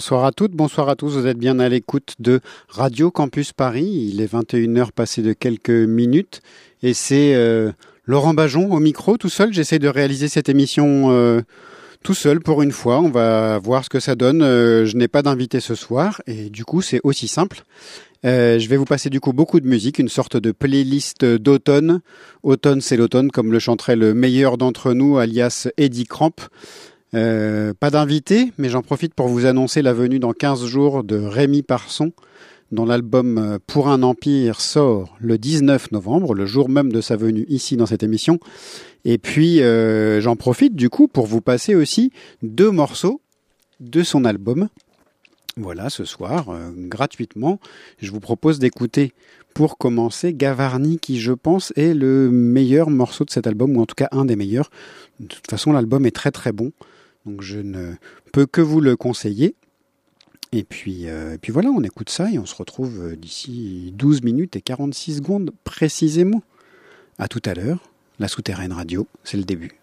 Bonsoir à toutes, bonsoir à tous. Vous êtes bien à l'écoute de Radio Campus Paris. Il est 21h passé de quelques minutes et c'est euh, Laurent Bajon au micro tout seul. J'essaie de réaliser cette émission euh, tout seul pour une fois. On va voir ce que ça donne. Euh, je n'ai pas d'invité ce soir et du coup c'est aussi simple. Je vais vous passer du coup beaucoup de musique, une sorte de playlist d'automne. Automne, c'est l'automne, comme le chanterait le meilleur d'entre nous, alias Eddie Cramp. Euh, pas d'invité, mais j'en profite pour vous annoncer la venue dans 15 jours de Rémi Parson, dont l'album euh, Pour un Empire sort le 19 novembre, le jour même de sa venue ici dans cette émission. Et puis euh, j'en profite du coup pour vous passer aussi deux morceaux de son album. Voilà, ce soir, gratuitement, je vous propose d'écouter pour commencer Gavarni, qui je pense est le meilleur morceau de cet album, ou en tout cas un des meilleurs. De toute façon, l'album est très très bon. Donc je ne peux que vous le conseiller. Et puis, euh, puis voilà, on écoute ça et on se retrouve euh, d'ici 12 minutes et 46 secondes précisément. À tout à l'heure, la souterraine radio, c'est le début.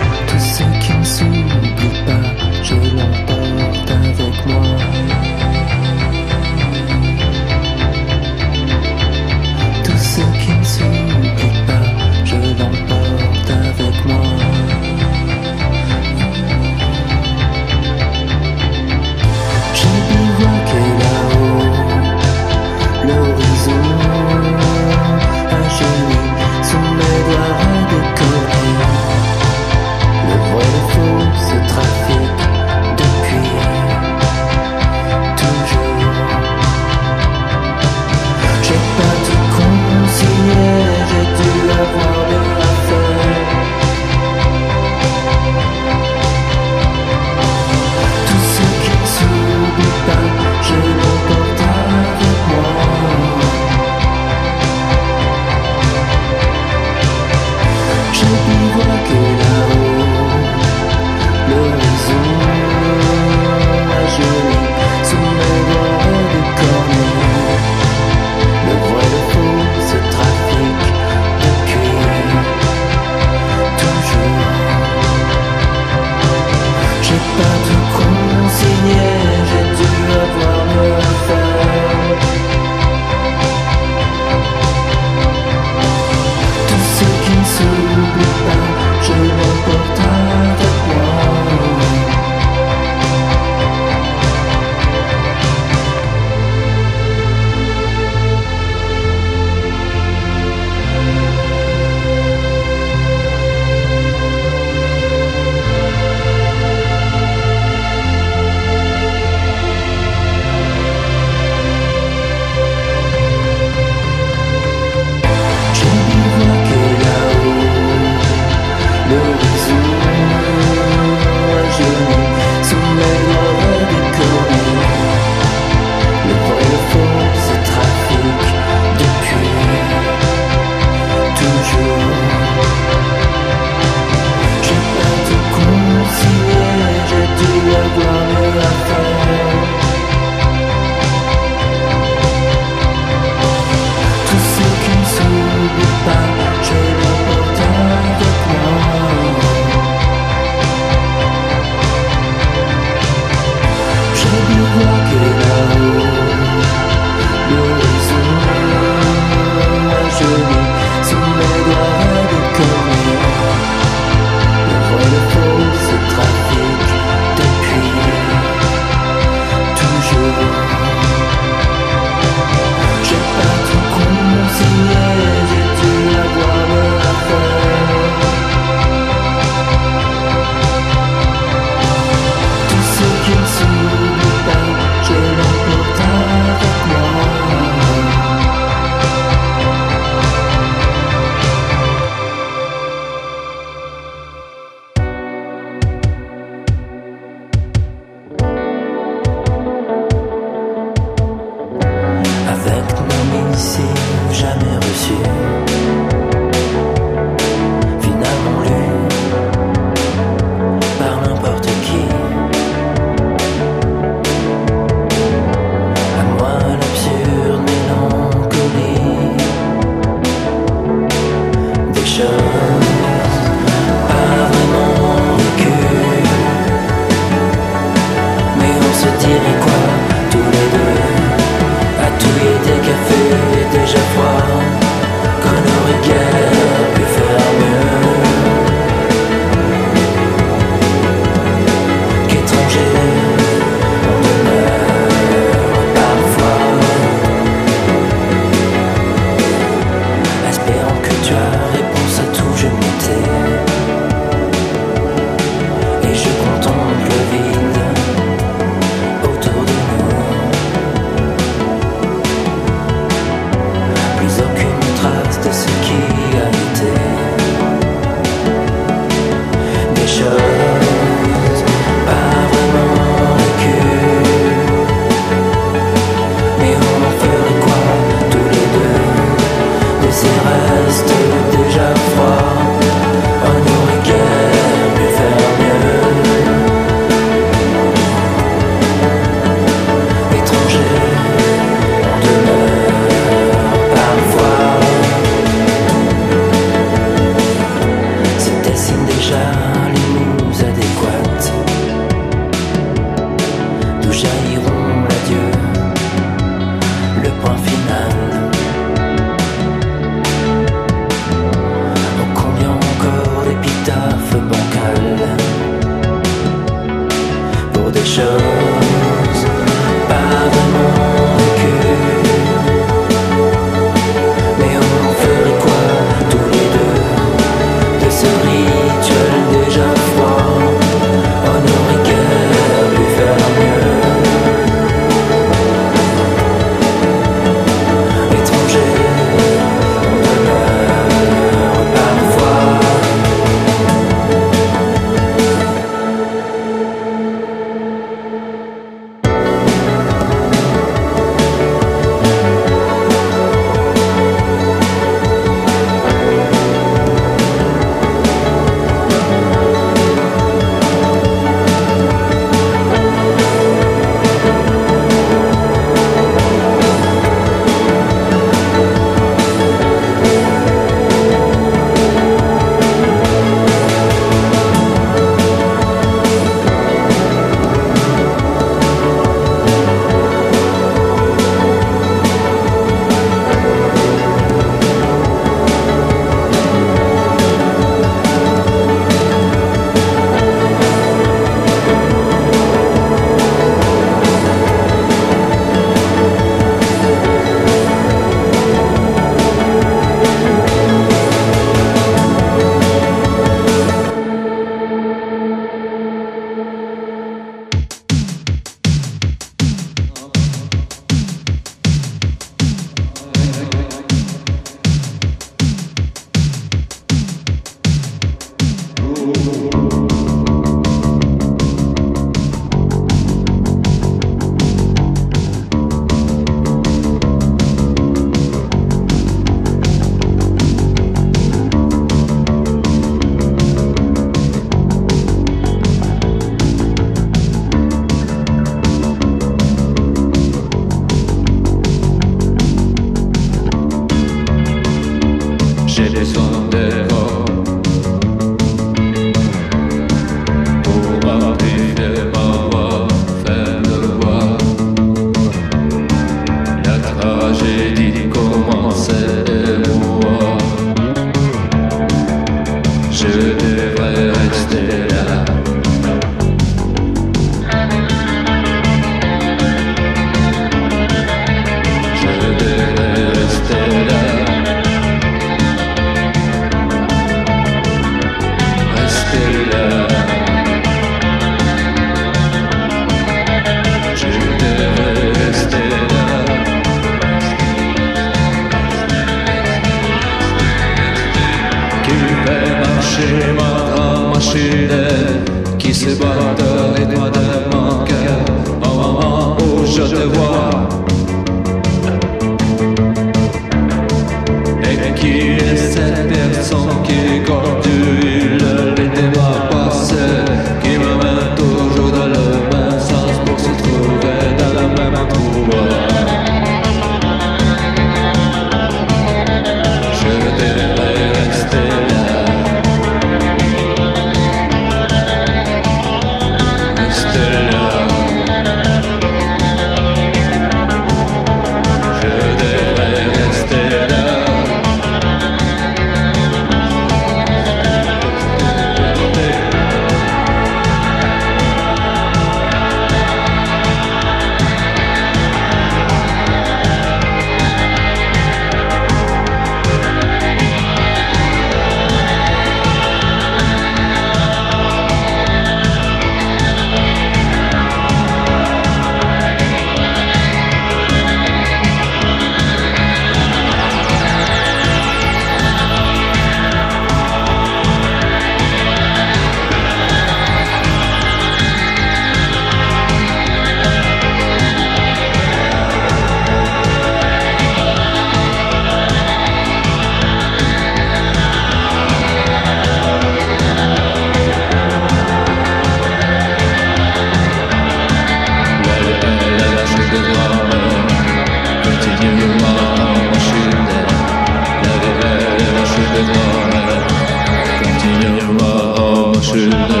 是。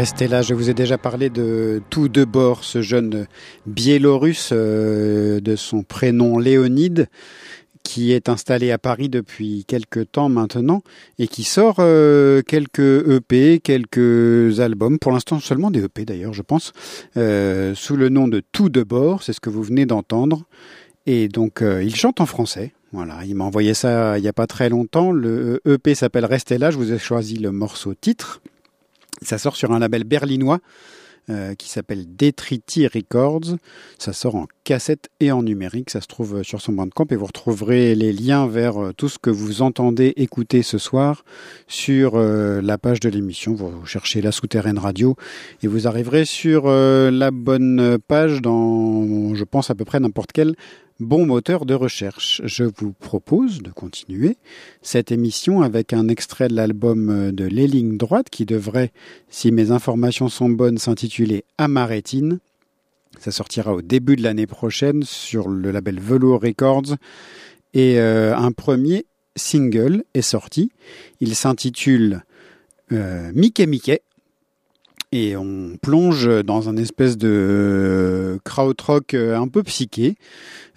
Restez là, je vous ai déjà parlé de tout de bord, ce jeune biélorusse euh, de son prénom Léonide, qui est installé à Paris depuis quelques temps maintenant et qui sort euh, quelques EP, quelques albums, pour l'instant seulement des EP d'ailleurs, je pense, euh, sous le nom de Tout de bord, c'est ce que vous venez d'entendre. Et donc il chante en français. Voilà, il m'a envoyé ça il n'y a pas très longtemps. Le EP s'appelle Restez là, je vous ai choisi le morceau titre. Ça sort sur un label berlinois euh, qui s'appelle Detriti Records. Ça sort en cassette et en numérique. Ça se trouve sur son bandcamp et vous retrouverez les liens vers euh, tout ce que vous entendez écouter ce soir sur euh, la page de l'émission. Vous cherchez la souterraine radio et vous arriverez sur la bonne page dans, je pense, à peu près n'importe quel bon moteur de recherche. Je vous propose de continuer cette émission avec un extrait de l'album de Les Lignes Droites qui devrait, si mes informations sont bonnes, s'intituler Amaretine. Ça sortira au début de l'année prochaine sur le label Velour Records. Et euh, un premier single est sorti. Il s'intitule euh, Mickey Mickey et on plonge dans un espèce de euh, krautrock euh, un peu psyché.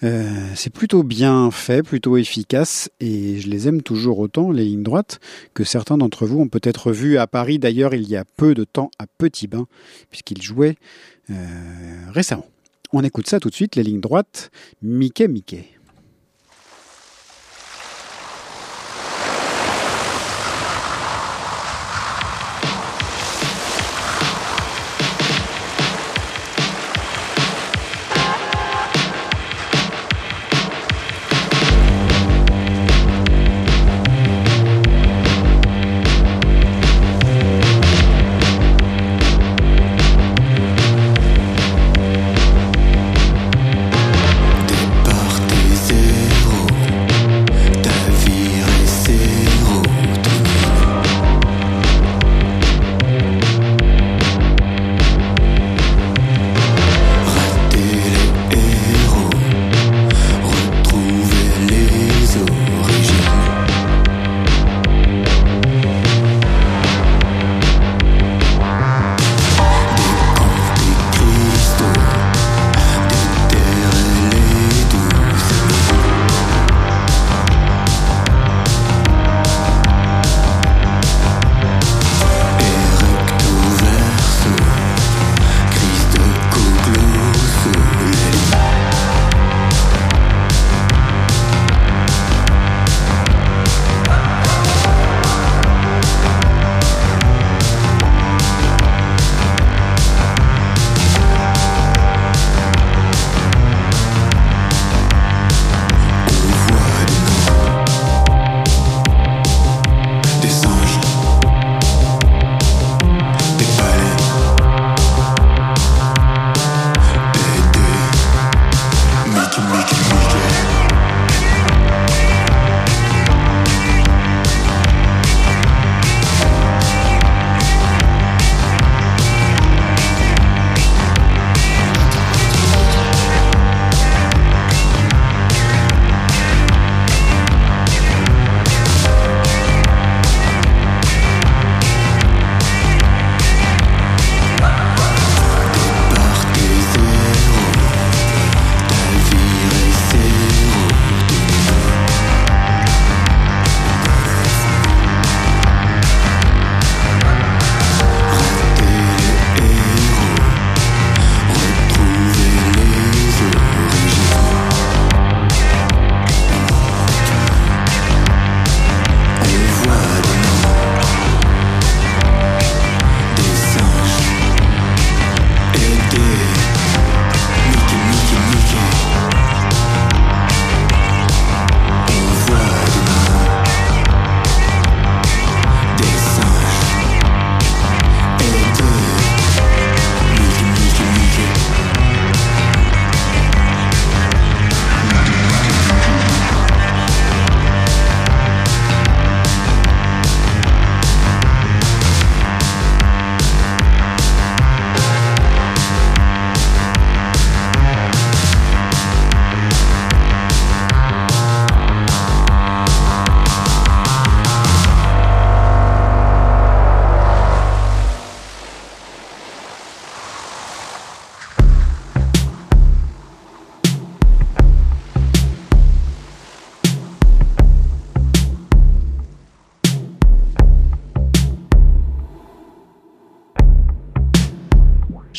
Euh, c'est plutôt bien fait, plutôt efficace, et je les aime toujours autant, les lignes droites, que certains d'entre vous ont peut-être vu à Paris d'ailleurs il y a peu de temps à Petit Bain, puisqu'ils jouaient récemment. On écoute ça tout de suite, les lignes droites, Mickey Mickey.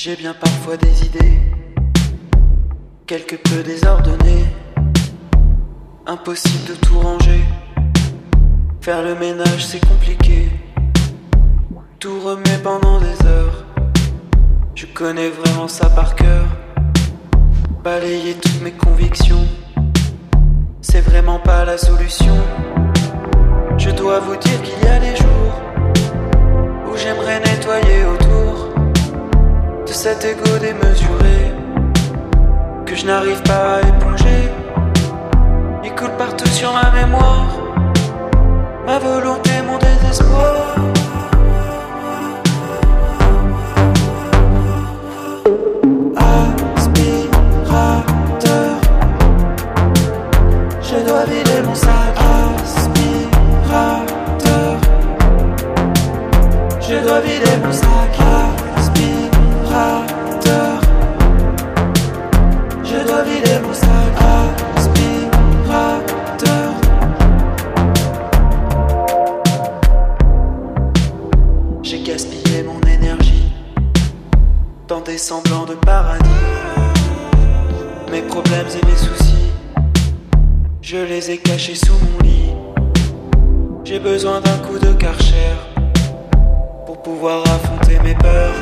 J'ai bien parfois des idées, quelque peu désordonnées. Impossible de tout ranger. Faire le ménage, c'est compliqué. Tout remuer pendant des heures. Je connais vraiment ça par cœur. Balayer toutes mes convictions, c'est vraiment pas la solution. Je dois vous dire qu'il y a des jours où j'aimerais nettoyer autour de cet ego démesuré que je n'arrive pas à éponger. Il coule partout sur ma mémoire, ma volonté, mon désespoir. Aspirateur, je dois vider mon sac. Aspirateur, je dois vider mon sac. Des semblants de paradis. Mes problèmes et mes soucis, je les ai cachés sous mon lit. J'ai besoin d'un coup de karcher pour pouvoir affronter mes peurs.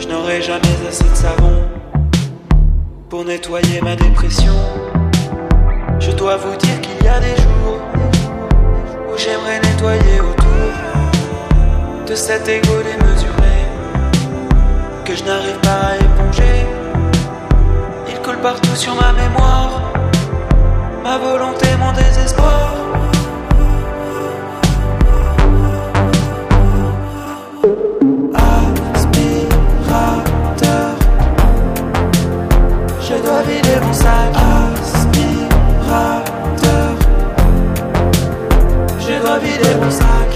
Je n'aurai jamais assez de savon pour nettoyer ma dépression. Je dois vous dire qu'il y a des jours où j'aimerais nettoyer autour de cet ego démesuré que je n'arrive pas à éponger. Il coule partout sur ma mémoire, ma volonté, mon désespoir. Aspirateur, je dois vider mon sac. Aspirateur, je dois vider mon sac.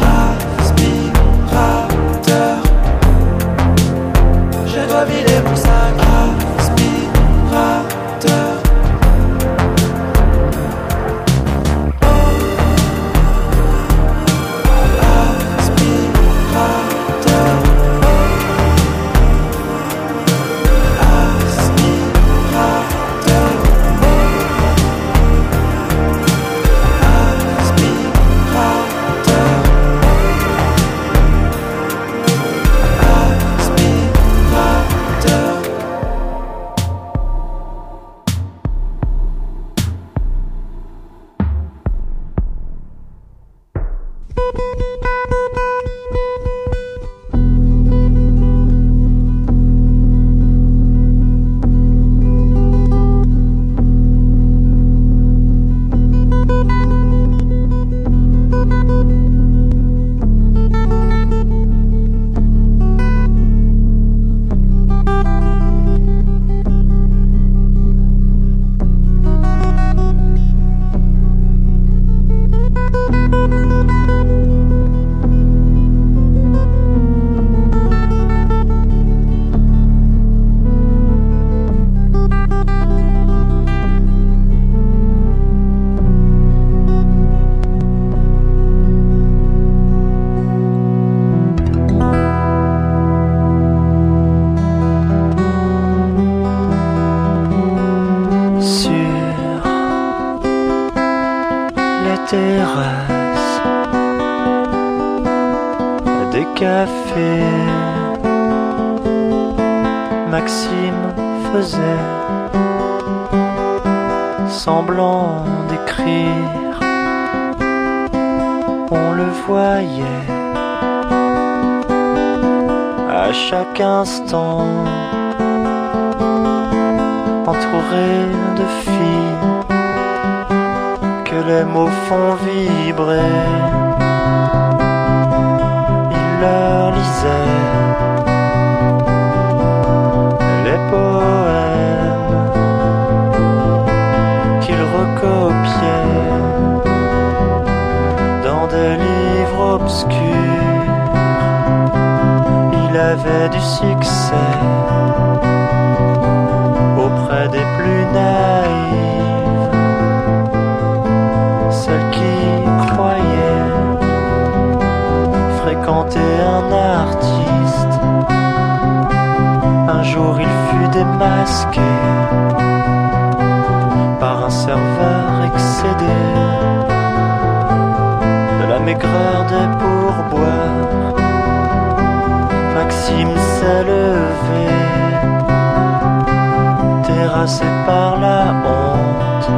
Terrassé par la honte,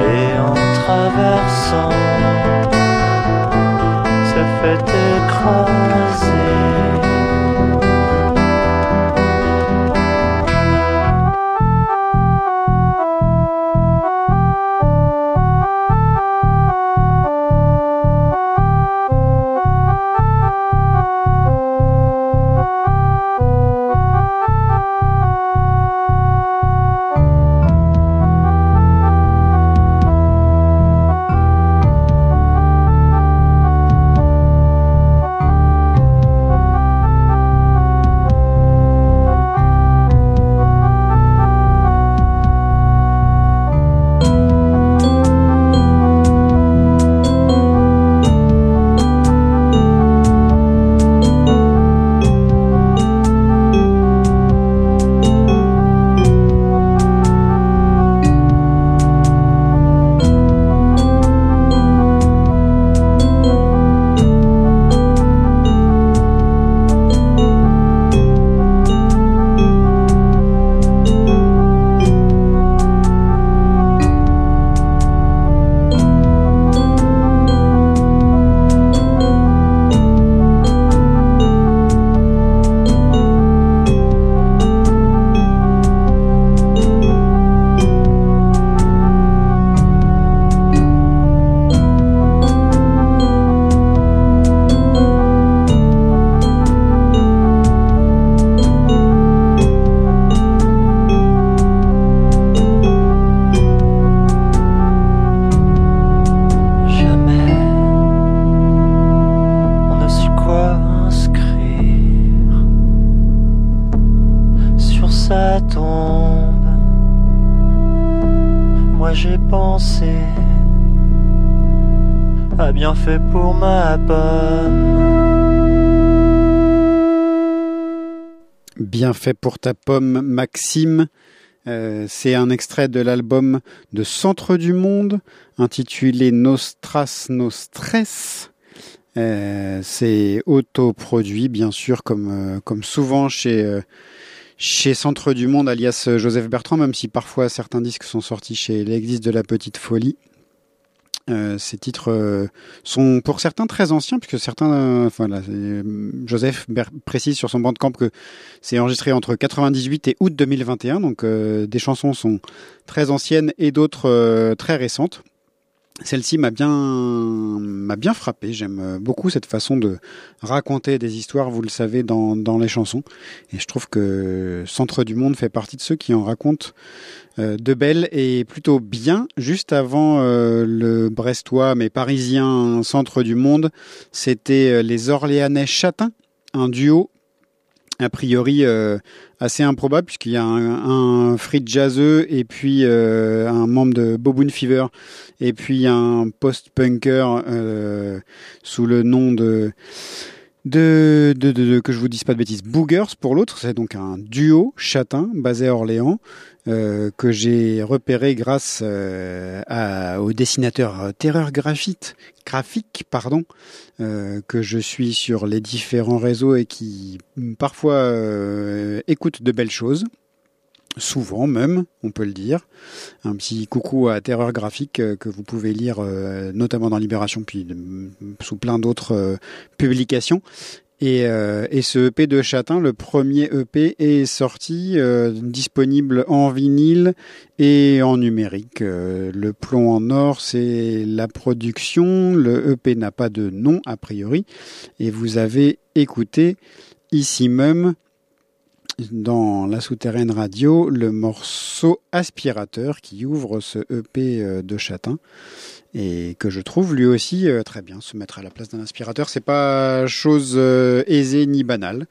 et en traversant, s'est fait écraser. Pour ta pomme, Maxime. Euh, c'est un extrait de l'album de Centre du Monde intitulé Nostras Nostres. Euh, c'est autoproduit, bien sûr, comme, euh, souvent chez, chez Centre du Monde, alias Joseph Bertrand, même si parfois certains disques sont sortis chez l'Église de la Petite Folie. Euh, ces titres euh, sont pour certains très anciens, puisque certains, euh, enfin Joseph précise sur son bandcamp que c'est enregistré entre 98 et août 2021, donc des chansons sont très anciennes et d'autres très récentes. Celle-ci m'a bien m'a bien frappé. J'aime euh, beaucoup cette façon de raconter des histoires, vous le savez, dans, dans les chansons. Et je trouve que Centre du Monde fait partie de ceux qui en racontent euh, de belles et plutôt bien. Juste avant euh, le Brestois mais parisien Centre du Monde, c'était les Orléanais Châtains, un duo a priori euh, assez improbable puisqu'il y a un, un jazzeux et puis euh, un membre de Boboon Fever et puis un post-punker euh, sous le nom de de, de, que je vous dise pas de bêtises, Boogers pour l'autre, c'est donc un duo châtain basé à Orléans euh, que j'ai repéré grâce euh, à, au dessinateur euh, Terreur Graphite, graphique pardon, que je suis sur les différents réseaux et qui parfois écoute de belles choses. Souvent même, on peut le dire. Un petit coucou à Terreur Graphique euh, que vous pouvez lire euh, notamment dans Libération puis mm, sous plein d'autres euh, publications. Et, euh, ce EP de Châtain, le premier EP, est sorti euh, disponible en vinyle et en numérique. Euh, le plomb en or, c'est la production. Le EP n'a pas de nom a priori. Et vous avez écouté ici même dans la souterraine radio le morceau aspirateur qui ouvre ce EP euh, de Châtain et que je trouve lui aussi euh, très bien se mettre à la place d'un aspirateur. C'est pas chose euh, aisée ni banale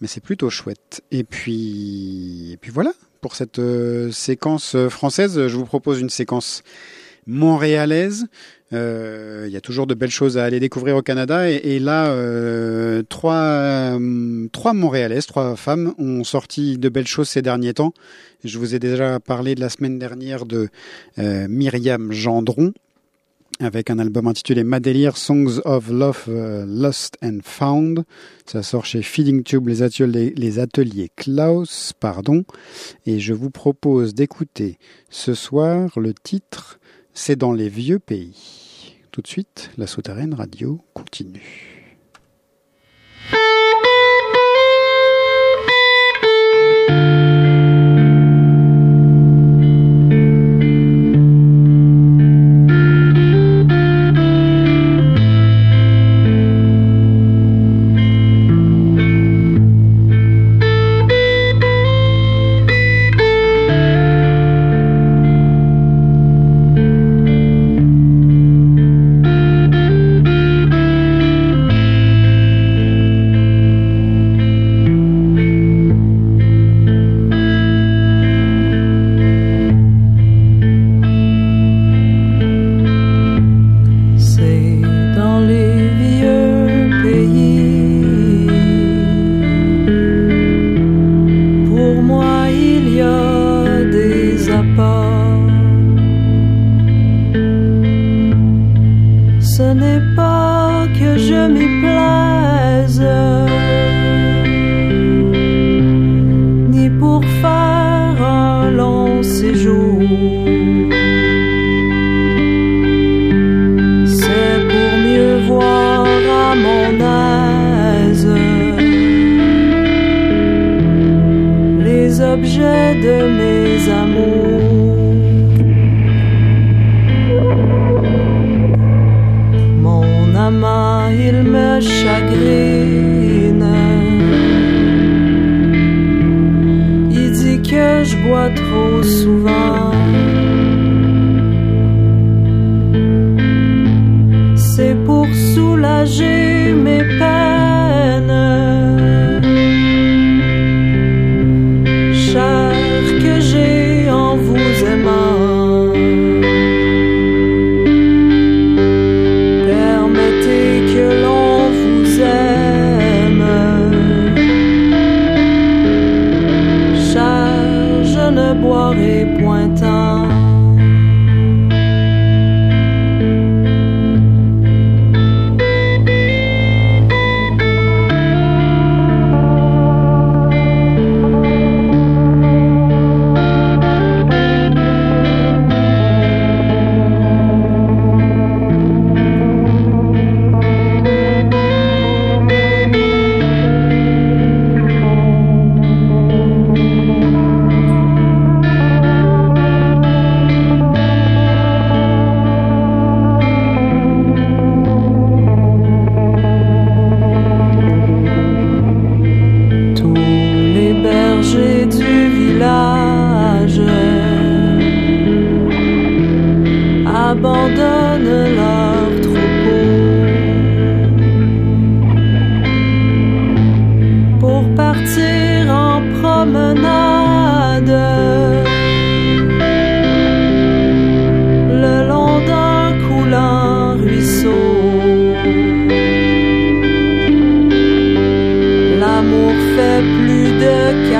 mais c'est plutôt chouette. Et puis et puis voilà pour cette séquence française je vous propose une séquence montréalaise il y a toujours de belles choses à aller découvrir au Canada. Et, là, euh, trois, euh, trois Montréalaises, trois femmes ont sorti de belles choses ces derniers temps. Je vous ai déjà parlé de la semaine dernière de euh, Myriam Gendron avec un album intitulé Madelir Songs of Love, Lost and Found. Ça sort chez Feeding Tube, les ateliers Klaus, pardon. Et je vous propose d'écouter ce soir le titre C'est dans les vieux pays. Tout de suite, la souterraine radio continue.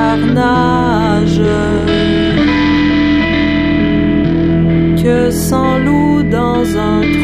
Passons-y bien notre temps.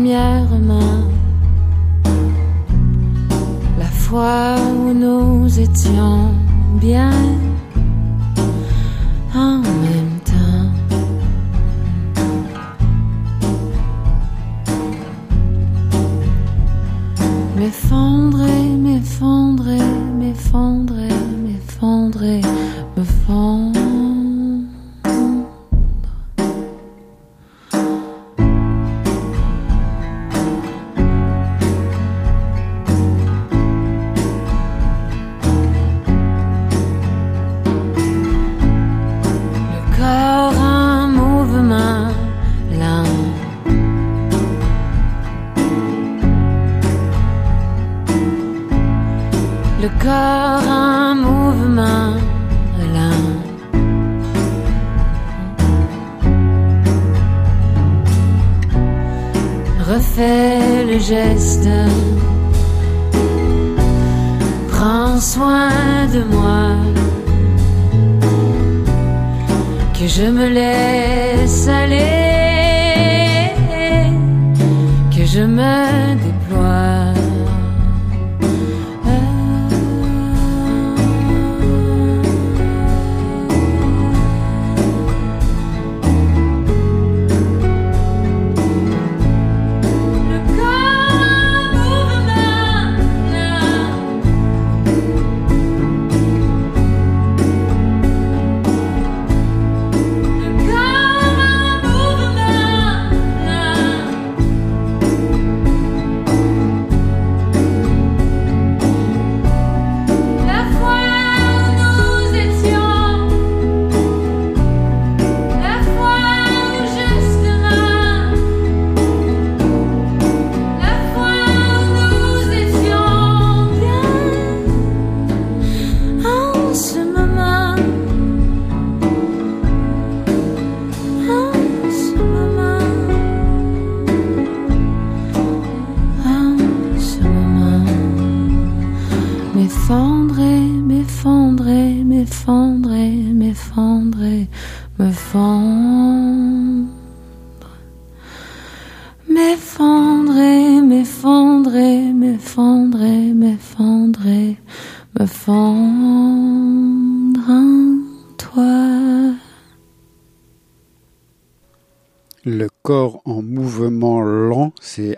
première main. La fois où nous étions bien distant me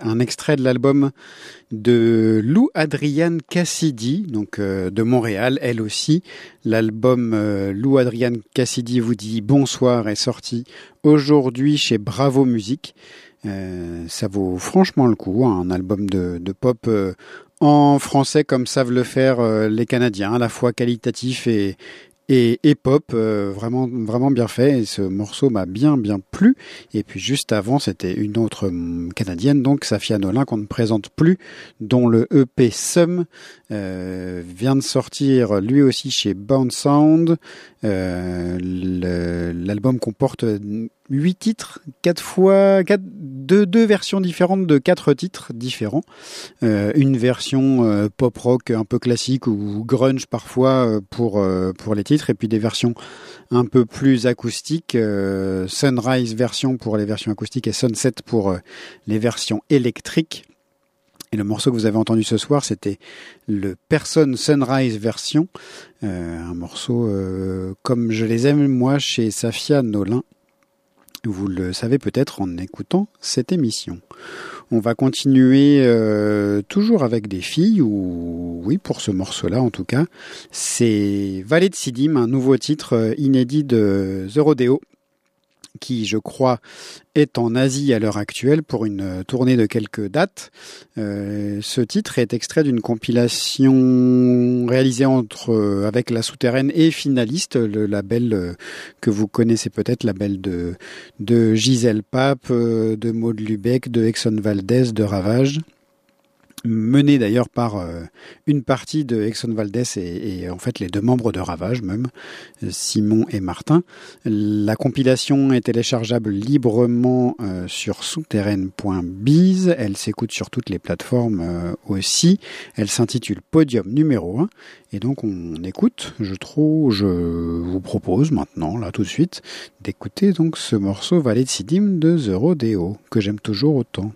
un extrait de l'album de Lou Adrienne Cassidy, donc euh, de Montréal, elle aussi. L'album euh, Lou Adrienne Cassidy vous dit bonsoir est sorti aujourd'hui chez Bravo Musique. Euh, ça vaut franchement le coup, hein, un album de pop en français comme savent le faire les Canadiens, à la fois qualitatif et, et, pop, euh, vraiment, vraiment bien fait. Et ce morceau m'a bien, bien plu. Et puis juste avant, c'était une autre hum, canadienne, donc Safia Nolin, qu'on ne présente plus, dont le EP Sum euh, vient de sortir lui aussi chez Bound Sound. Euh, L'album comporte huit titres, quatre fois, quatre, deux, versions différentes de quatre titres différents. Euh, une version euh, pop rock un peu classique ou grunge parfois euh, pour pour les titres, et puis des versions un peu plus acoustiques. Sunrise version pour les versions acoustiques et Sunset pour les versions électriques. Et le morceau que vous avez entendu ce soir, c'était le Person Sunrise version, un morceau comme je les aime moi chez Safia Nolin. Vous le savez peut-être en écoutant cette émission. On va continuer euh, toujours avec des filles, ou oui, pour ce morceau-là en tout cas. C'est Valet de Sidim, un nouveau titre euh, inédit de The Rodeo qui, je crois, est en Asie à l'heure actuelle pour une tournée de quelques dates. Euh, ce titre est extrait d'une compilation réalisée euh, avec la souterraine et finaliste, le label euh, que vous connaissez peut-être, label de de Gisèle Pape, euh, de Maud Lubeck, de Exxon Valdez, de Ravage mené d'ailleurs par euh, une partie de Exxon Valdez et, et, en fait les deux membres de Ravage même, Simon et Martin. La compilation est téléchargeable librement euh, sur souterraine.biz. Elle s'écoute sur toutes les plateformes euh, aussi. Elle s'intitule Podium numéro 1 et donc on écoute, je trouve, je vous propose maintenant, là tout de suite, d'écouter donc ce morceau Valet de Sidim de The Rodeo que j'aime toujours autant.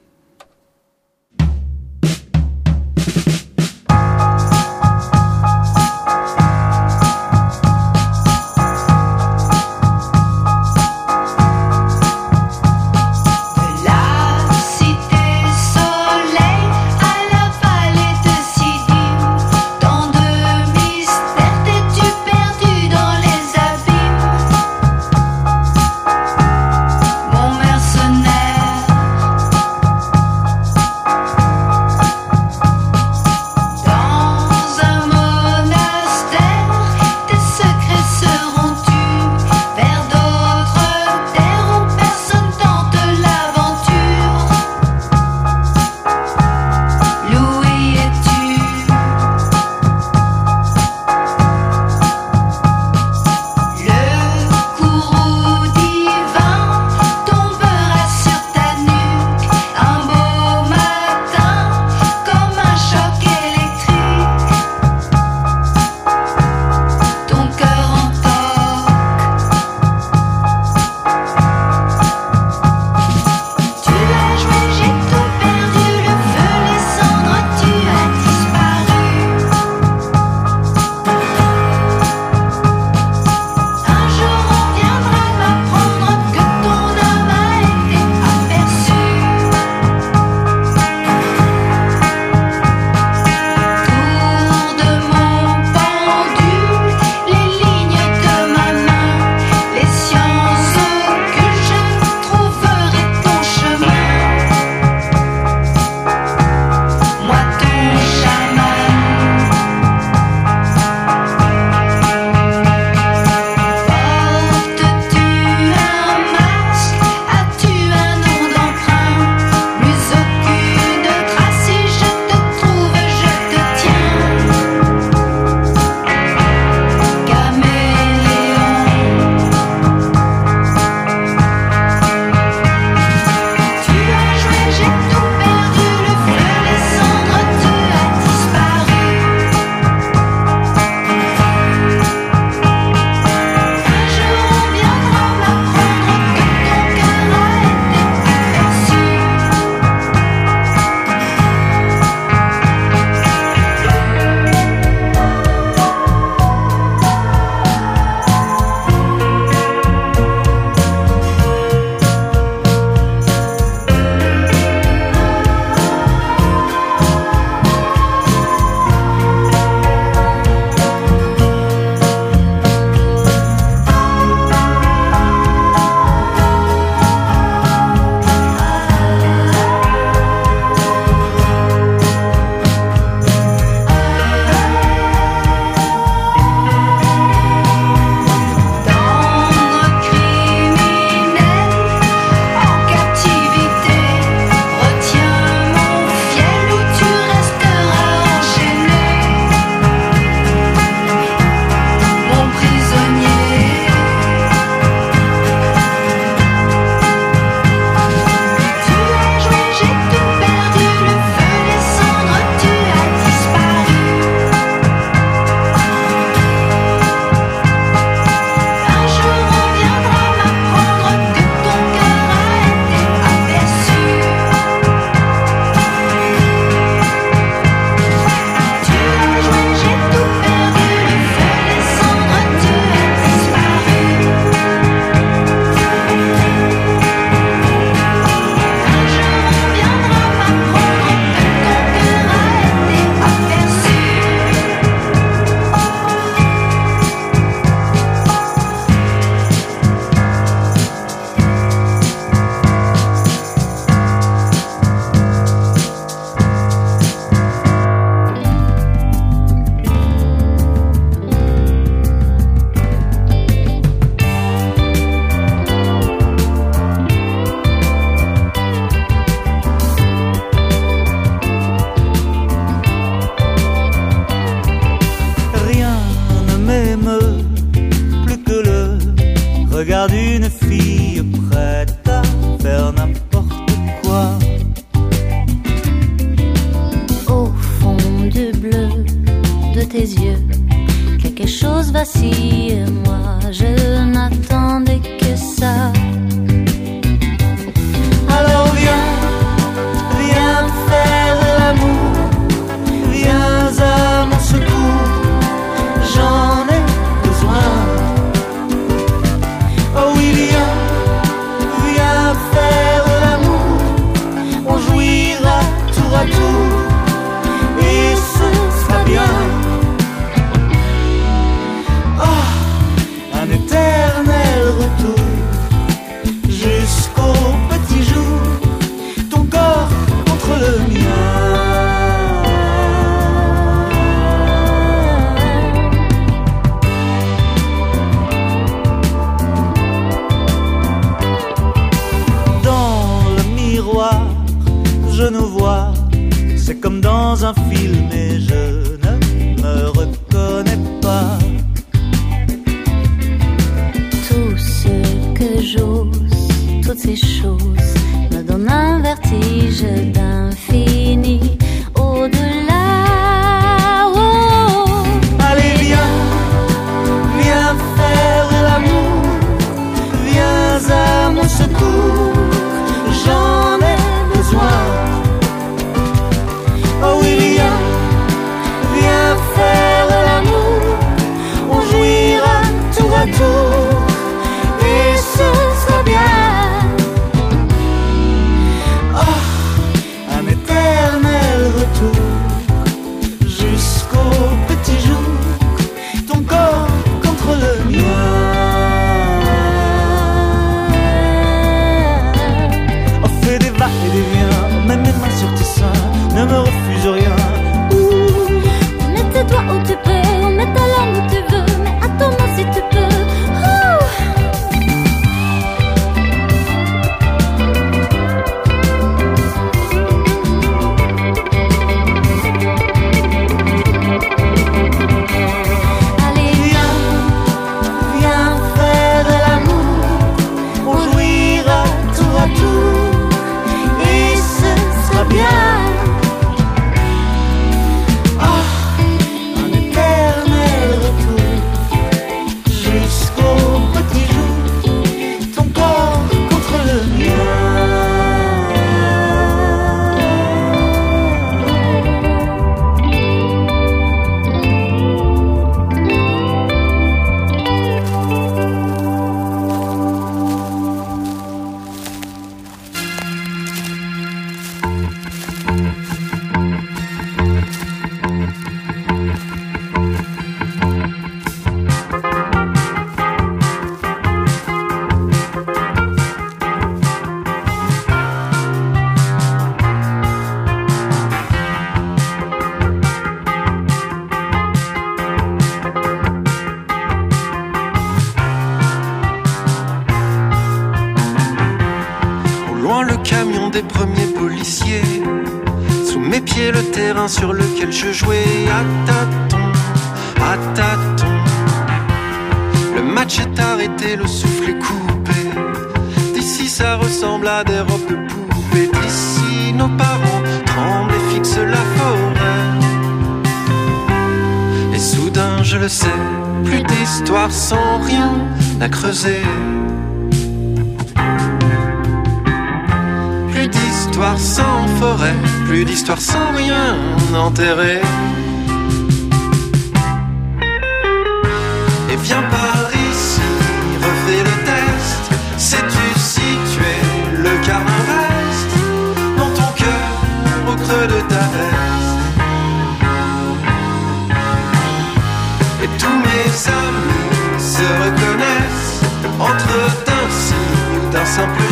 un film et je ne me reconnais pas. Tout ce que j'ose, toutes ces choses me donnent un vertige d'un je le sais, plus d'histoire sans rien à creuser. Plus d'histoire sans forêt, plus d'histoire sans rien enterrer. Et viens pas something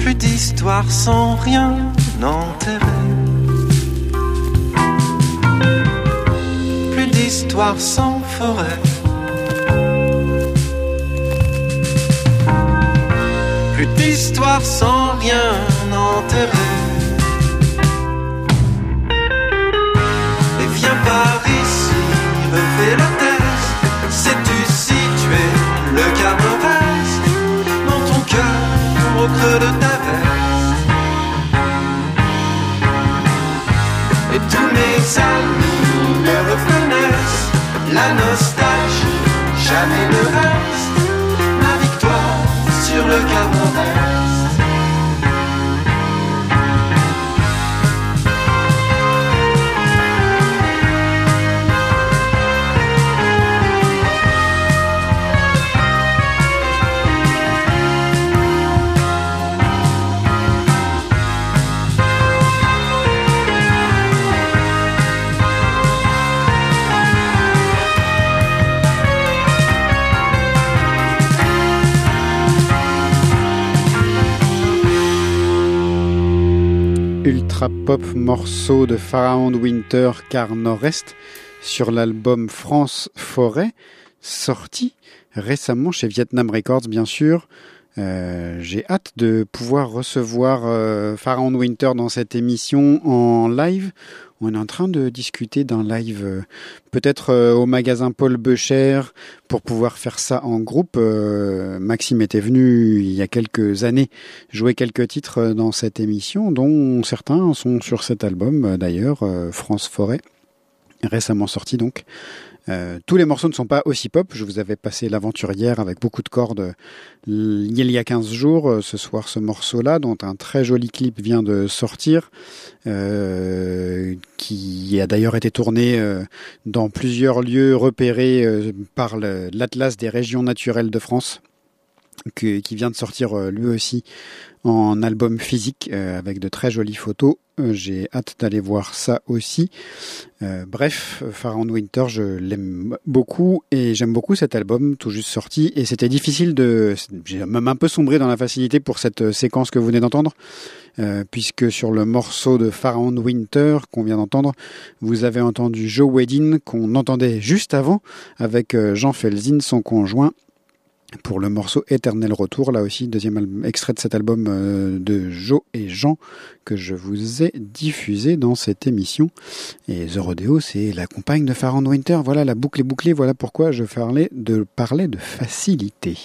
Plus d'histoire sans rien enterrer. Plus d'histoire sans forêt. Plus d'histoire sans pop morceau de Pharaon Winter car Nord-Est sur l'album France Forêt, sorti récemment chez Vietnam Records bien sûr. Euh, J'ai hâte de pouvoir recevoir euh, Winter dans cette émission en live. On est en train de discuter d'un live euh, peut-être euh, au magasin Paul Becher pour pouvoir faire ça en groupe. Euh, Maxime était venu il y a quelques années jouer quelques titres dans cette émission, dont certains sont sur cet album d'ailleurs, France Forêt, récemment sorti donc. Euh, tous les morceaux ne sont pas aussi pop. Je vous avais passé l'aventurière avec beaucoup de cordes il y a 15 jours. Ce soir, ce morceau-là, dont un très joli clip vient de sortir, euh, qui a d'ailleurs été tourné euh, dans plusieurs lieux repérés euh, par l'Atlas des régions naturelles de France. Qui vient de sortir lui aussi en album physique euh, avec de très jolies photos. Euh, j'ai hâte d'aller voir ça aussi. Euh, bref, Pharaon Winter, je l'aime beaucoup et j'aime beaucoup cet album tout juste sorti. Et c'était difficile de, j'ai même un peu sombré dans la facilité pour cette séquence que vous venez d'entendre. Euh, puisque sur le morceau de Pharaon Winter qu'on vient d'entendre, vous avez entendu Joe Wedin qu'on entendait juste avant avec Jean Felzin, son conjoint, pour le morceau Éternel Retour, là aussi, deuxième extrait de cet album euh, de Joe et Jean que je vous ai diffusé dans cette émission. Et The Rodeo, c'est la compagne de Farand Winter. Voilà, la boucle est bouclée. Voilà pourquoi je parlais de, facilité.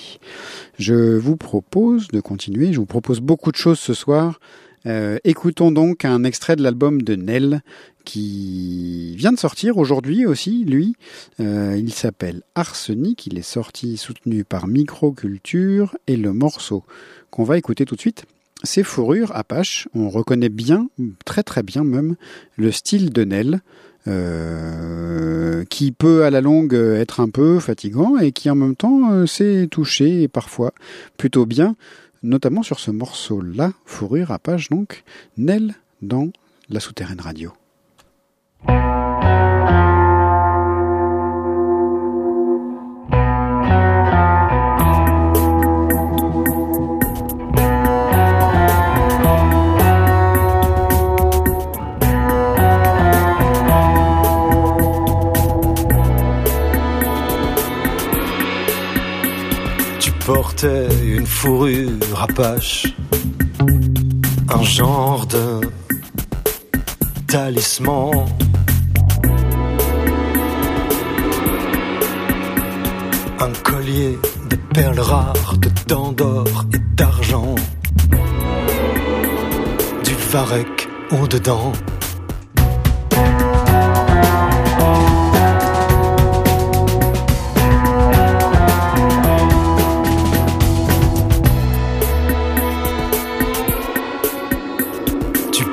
Je vous propose de continuer. Je vous propose beaucoup de choses ce soir. Euh, écoutons donc un extrait de l'album de Nell qui vient de sortir aujourd'hui aussi, lui. Euh, il s'appelle Arsenic, il est sorti soutenu par Microculture et le morceau qu'on va écouter tout de suite, c'est Fourrure Apache. On reconnaît bien, très très bien même, le style de Nell. Euh, qui peut à la longue être un peu fatigant et qui en même temps euh, sait toucher parfois plutôt bien, notamment sur ce morceau-là, Fourrure Apache donc, Nell dans la souterraine radio. Tu portais une fourrure apache, un genre de talisman Un collier de perles rares, de dents d'or et d'argent. Du varech au-dedans.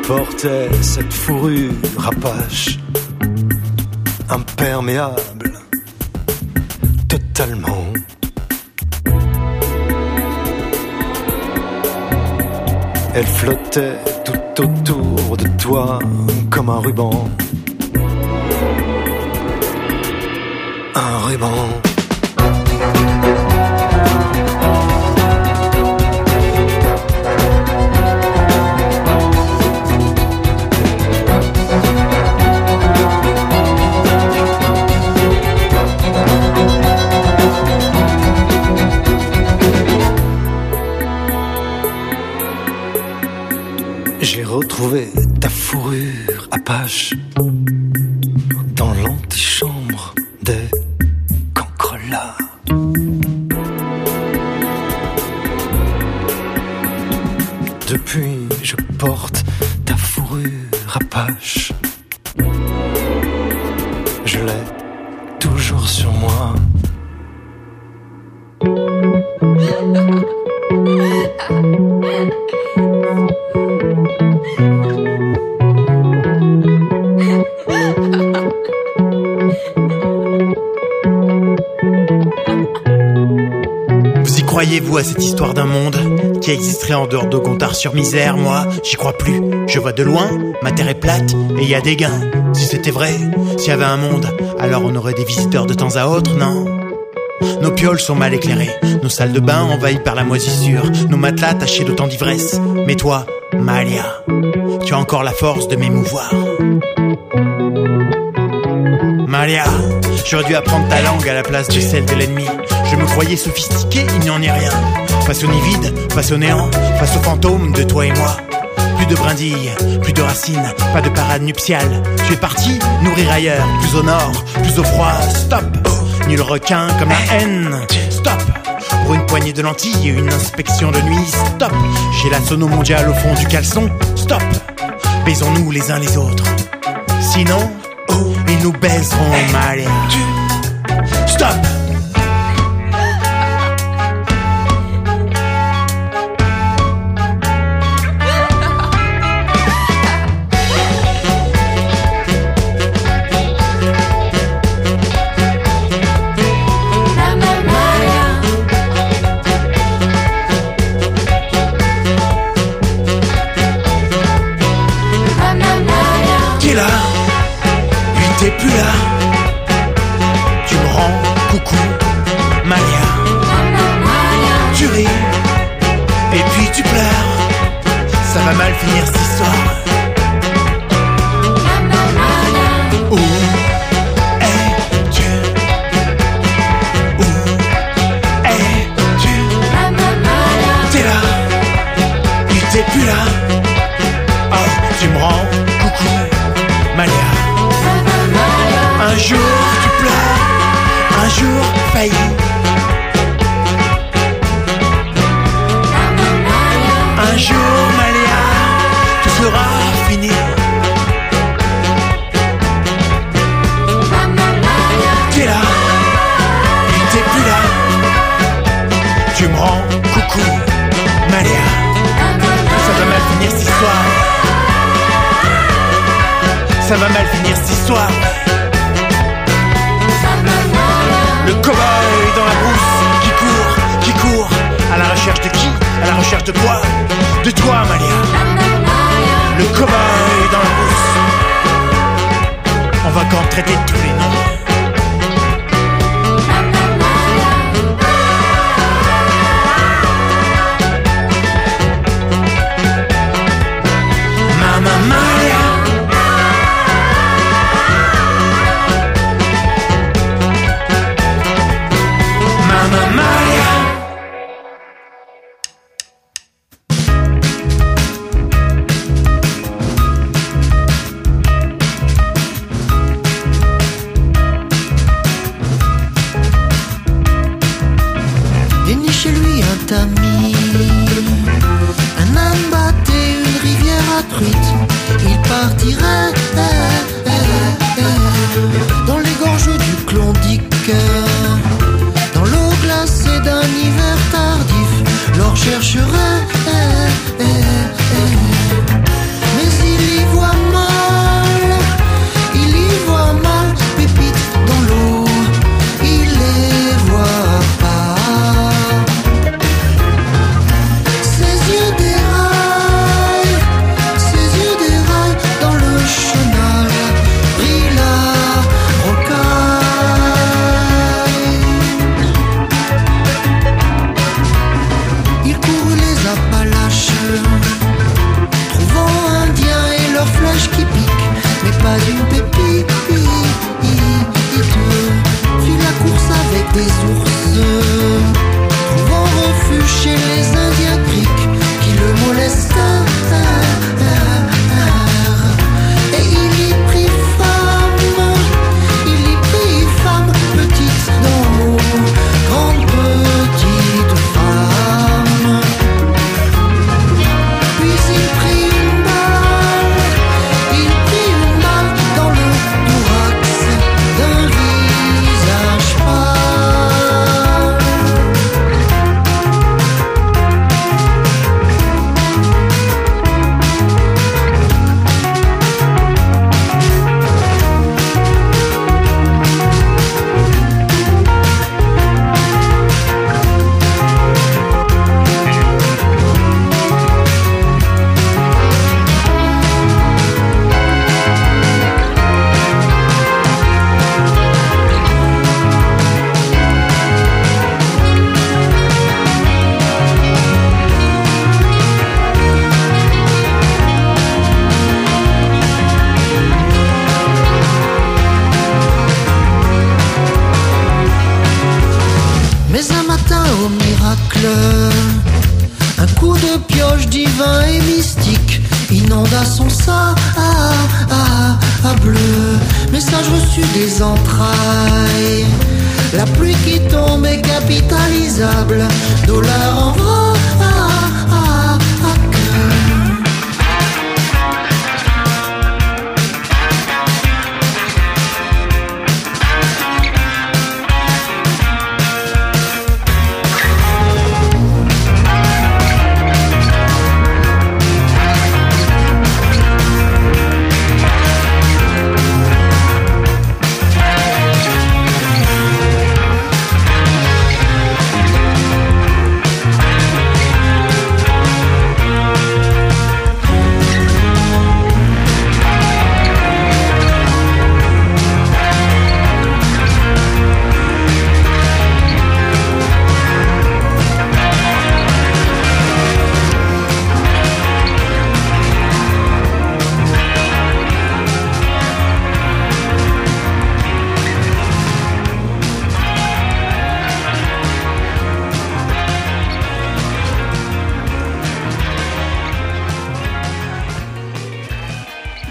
Tu portais cette fourrure apache, imperméable totalement. Elle flottait tout autour de toi comme un ruban. un ruban. Retrouvé ta fourrure apache en dehors de Gontard sur misère Moi, j'y crois plus. Je vois de loin, ma terre est plate et y a des gains. Si c'était vrai, s'il y avait un monde, alors on aurait des visiteurs de temps à autre, non? Nos pioles sont mal éclairées, nos salles de bain envahies par la moisissure, nos matelas tachés d'autant d'ivresse. Mais toi, Malia, tu as encore la force de m'émouvoir. Malia, j'aurais dû apprendre ta langue à la place de celle de l'ennemi. Je me croyais sophistiqué, il n'y en est rien. Face au nid vide, face au néant, face aux fantômes de toi et moi. Plus de brindilles, plus de racines, pas de parade nuptiale. Tu es parti nourrir ailleurs, plus au nord, plus au froid. Stop Ni le requin comme la haine. Stop Pour une poignée de lentilles et une inspection de nuit. Stop J'ai la sono mondiale au fond du caleçon. Stop Baisons-nous les uns les autres. Sinon, ils nous baiseront mal.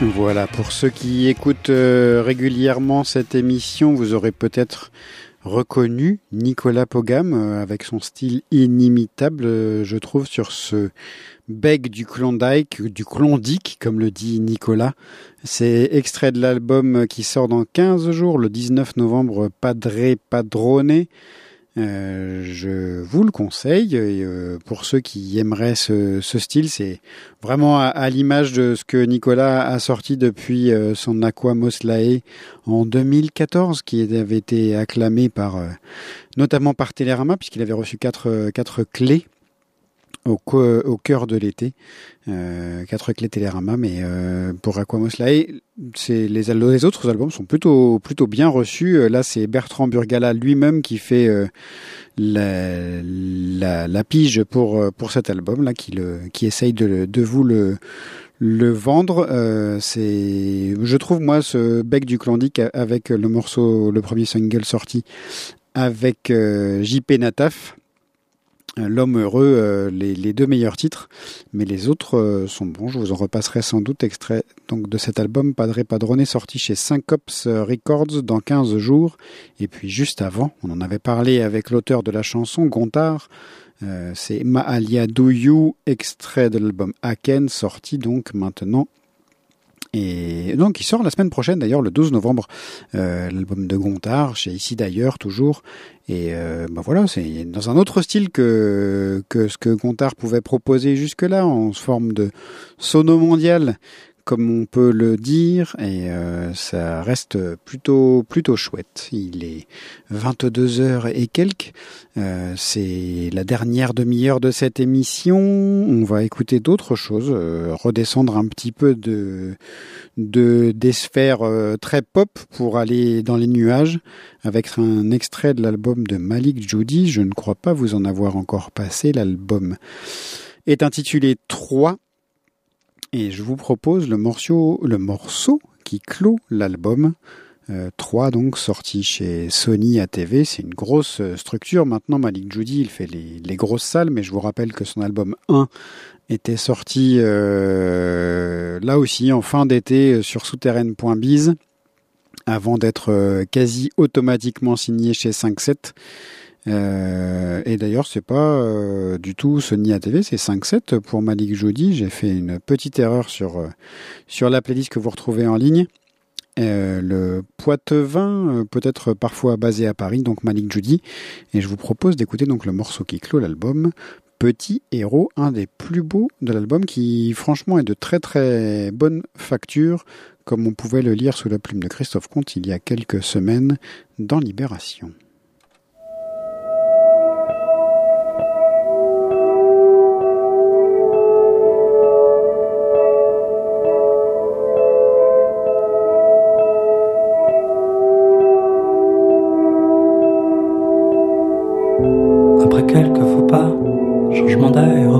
Voilà, pour ceux qui écoutent euh, régulièrement cette émission, vous aurez peut-être reconnu Nicolas Pogam euh, avec son style inimitable, euh, je trouve, sur ce bec du Klondike, du Klondike, comme le dit Nicolas. C'est extrait de l'album qui sort dans 15 jours, le 19 novembre, Padre Padrone. Euh, je vous le conseille. Euh, pour ceux qui aimeraient ce, style, c'est vraiment à, l'image de ce que Nicolas a sorti depuis euh, son Aqua Moslae en 2014, qui avait été acclamé par, euh, notamment par Télérama, puisqu'il avait reçu quatre, quatre clés au, au cœur de l'été. Euh, quatre clés Télérama, mais euh, pour Aquamoslae, c'est les, autres albums sont plutôt plutôt bien reçus. Euh, Là, c'est Bertrand Burgala lui-même qui fait euh, la, pige pour pour cet album là, qui le qui essaye de, de vous le le vendre. C'est, je trouve moi ce bec du Klondike avec le morceau, le premier single sorti avec JP Nataf. L'homme heureux, euh, les, deux meilleurs titres, mais les autres euh, sont bons. Je vous en repasserai sans doute extrait donc de cet album Padre Padrone sorti chez Syncops Records dans 15 jours. Et puis juste avant, on en avait parlé avec l'auteur de la chanson Gontard. Euh, c'est Maalia Do You, extrait de l'album Aken, sorti donc maintenant et donc, il sort la semaine prochaine, d'ailleurs, le 12 novembre, euh, l'album de Gontard, chez Ici d'ailleurs, toujours. Et euh, ben voilà, c'est dans un autre style que, que ce que Gontard pouvait proposer jusque-là, en forme de sono mondial, comme on peut le dire, et euh, ça reste plutôt plutôt chouette. Il est 22 heures et quelques. Euh, c'est la dernière demi-heure de cette émission. On va écouter d'autres choses, euh, redescendre un petit peu de de des sphères euh, très pop pour aller dans les nuages avec un extrait de l'album de Malik Judy. Je ne crois pas vous en avoir encore passé. L'album est intitulé 3 et je vous propose le morceau, le morceau qui clôt l'album. 3 donc sorti chez Sony ATV, c'est une grosse structure. Maintenant Malik Judy il fait les, grosses salles, mais je vous rappelle que son album 1 était sorti euh, là aussi en fin d'été sur souterraine.biz avant d'être quasi automatiquement signé chez 5.7. Euh, et d'ailleurs, c'est pas euh, du tout Sony ATV, c'est 5.7 pour Malik Jody. J'ai fait une petite erreur sur, euh, sur la playlist que vous retrouvez en ligne. Le Poitevin, peut-être parfois basé à Paris, donc Malik Jody. Et je vous propose d'écouter donc le morceau qui clôt l'album. Petit Héros, un des plus beaux de l'album qui franchement est de très très bonne facture, comme on pouvait le lire sous la plume de Christophe Comte il y a quelques semaines dans Libération. Quand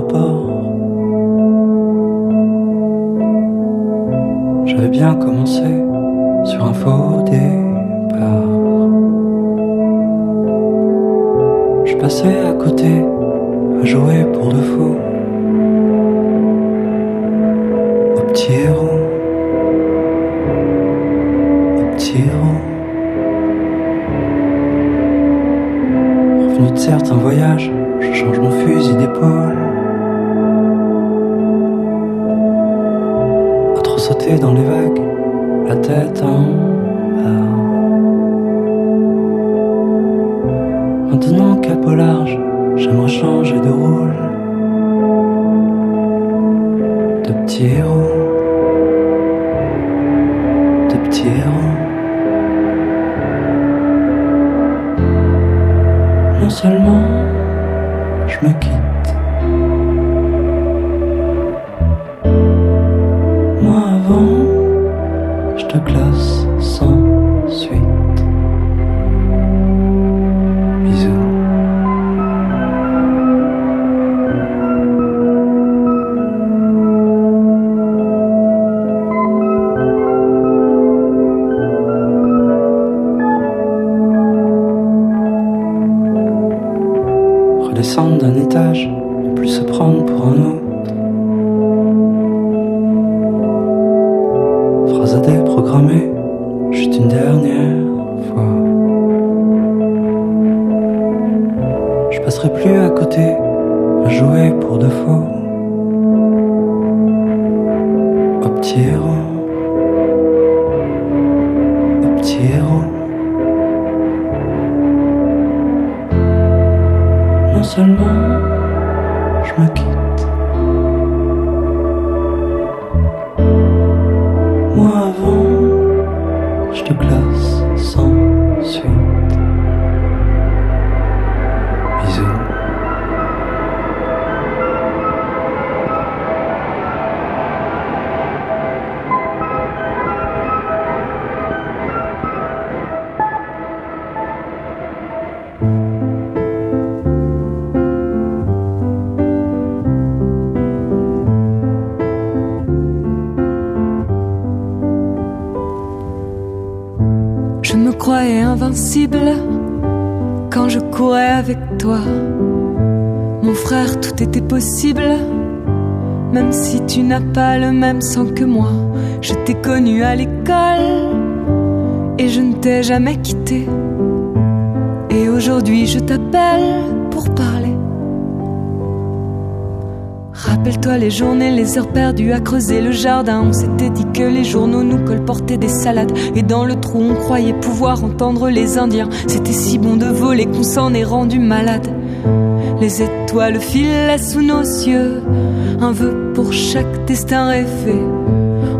pas le même sang que moi. Je t'ai connu à l'école et je ne t'ai jamais quitté. Et aujourd'hui, je t'appelle pour parler Rappelle-toi les journées, les heures perdues à creuser le jardin. On s'était dit que les journaux nous colportaient des salades. Et dans le trou, on croyait pouvoir entendre les Indiens. C'était si bon de voler qu'on s'en est rendu malade. Les étoiles filaient sous nos yeux. Un vœu pour chaque destin rêvé.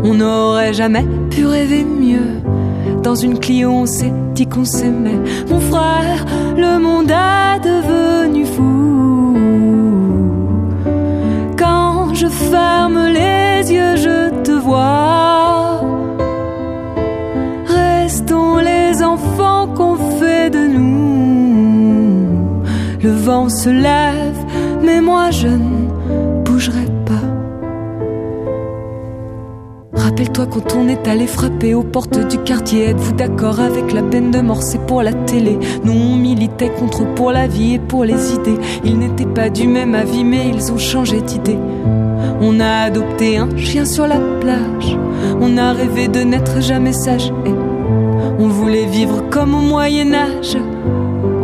On n'aurait jamais pu rêver mieux. Dans une Clio, on s'est dit qu'on s'aimait. Mon frère, le monde a devenu fou. je ferme les yeux, je te vois. Restons les enfants qu'on fait de nous. Le vent se lève, mais moi je ne Rappelle-toi quand on est allé frapper aux portes du quartier. Êtes-vous d'accord avec la peine de mort? C'est pour la télé. Nous on militait contre pour la vie et pour les idées. Ils n'étaient pas du même avis, mais ils ont changé d'idée. On a adopté un chien sur la plage. On a rêvé de n'être jamais sage. Et on voulait vivre comme au Moyen Âge.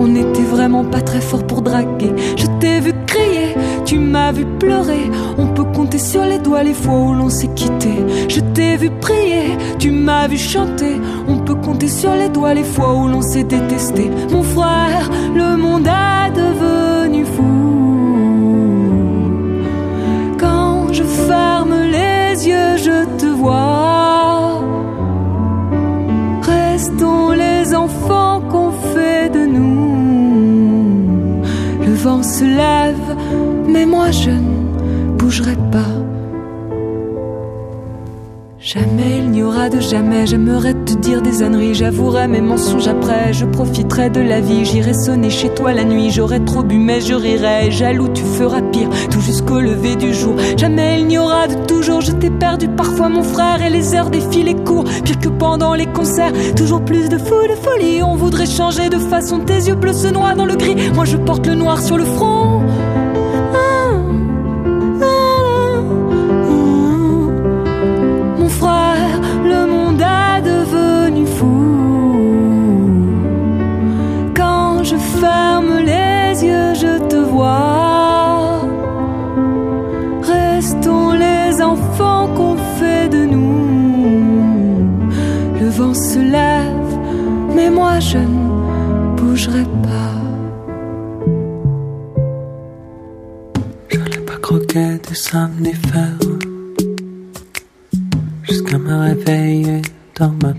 On n'était vraiment pas très fort pour draguer. Je t'ai vu crier, tu m'as vu pleurer. On peut compter sur les doigts les fois où l'on s'est quitté. Je t'ai vu prier, tu m'as vu chanter. On peut compter sur les doigts les fois où l'on s'est détesté. Mon frère, le monde a devenu fou. Quand je ferme les yeux, je se lève, mais moi je ne bougerai pas. Jamais il n'y aura de jamais, j'aimerais te dire des âneries, j'avouerai mes mensonges après, je profiterai de la vie, j'irai sonner chez toi la nuit, j'aurai trop bu mais je rirai, jaloux tu feras pire, tout jusqu'au lever du jour. Jamais il n'y aura de toujours, je t'ai perdu parfois mon frère. Et les heures défilaient court, pire que pendant les concerts, toujours plus de fou, de folie, on voudrait changer de façon, tes yeux bleus se noient dans le gris, moi je porte le noir sur le front. Somnifères Jusqu'à me réveiller dans ma